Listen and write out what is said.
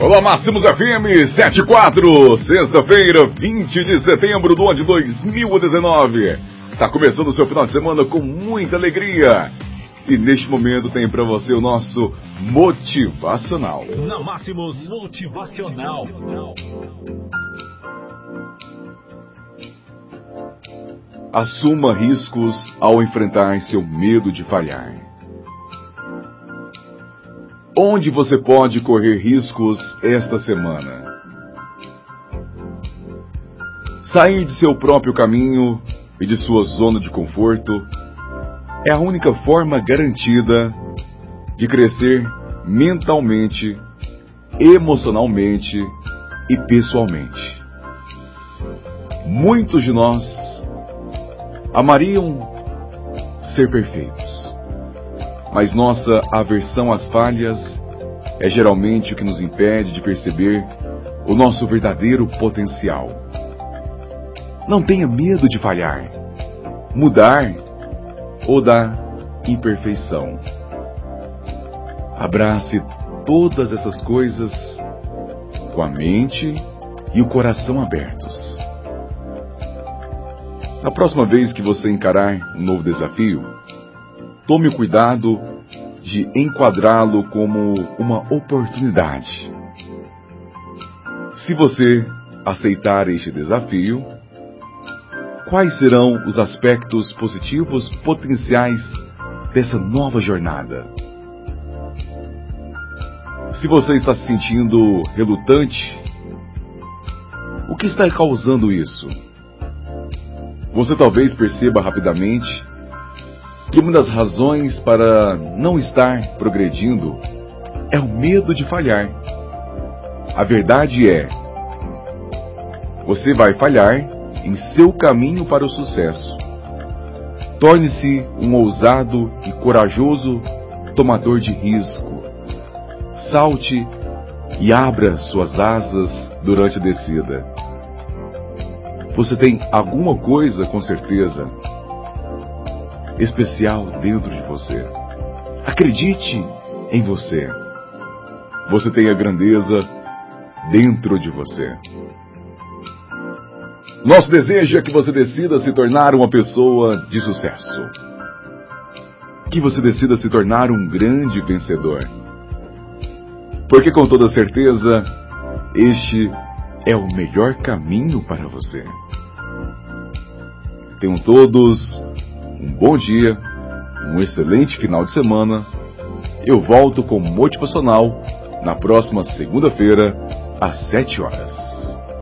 Olá, Máximos FM 74, sexta-feira, 20 de setembro do ano de 2019. Está começando o seu final de semana com muita alegria. E neste momento tem para você o nosso motivacional. Na Máximos Motivacional. Assuma riscos ao enfrentar seu medo de falhar. Onde você pode correr riscos esta semana? Sair de seu próprio caminho e de sua zona de conforto é a única forma garantida de crescer mentalmente, emocionalmente e pessoalmente. Muitos de nós amariam ser perfeitos mas nossa aversão às falhas é geralmente o que nos impede de perceber o nosso verdadeiro potencial. Não tenha medo de falhar, mudar ou da imperfeição. Abrace todas essas coisas com a mente e o coração abertos. Na próxima vez que você encarar um novo desafio, Tome o cuidado de enquadrá-lo como uma oportunidade. Se você aceitar este desafio, quais serão os aspectos positivos potenciais dessa nova jornada? Se você está se sentindo relutante, o que está causando isso? Você talvez perceba rapidamente que uma das razões para não estar progredindo é o medo de falhar. A verdade é, você vai falhar em seu caminho para o sucesso. Torne-se um ousado e corajoso tomador de risco. Salte e abra suas asas durante a descida. Você tem alguma coisa com certeza especial dentro de você. Acredite em você. Você tem a grandeza dentro de você. Nosso desejo é que você decida se tornar uma pessoa de sucesso. Que você decida se tornar um grande vencedor. Porque com toda certeza, este é o melhor caminho para você. Tenham todos bom dia, um excelente final de semana. Eu volto com Motivacional na próxima segunda-feira, às 7 horas.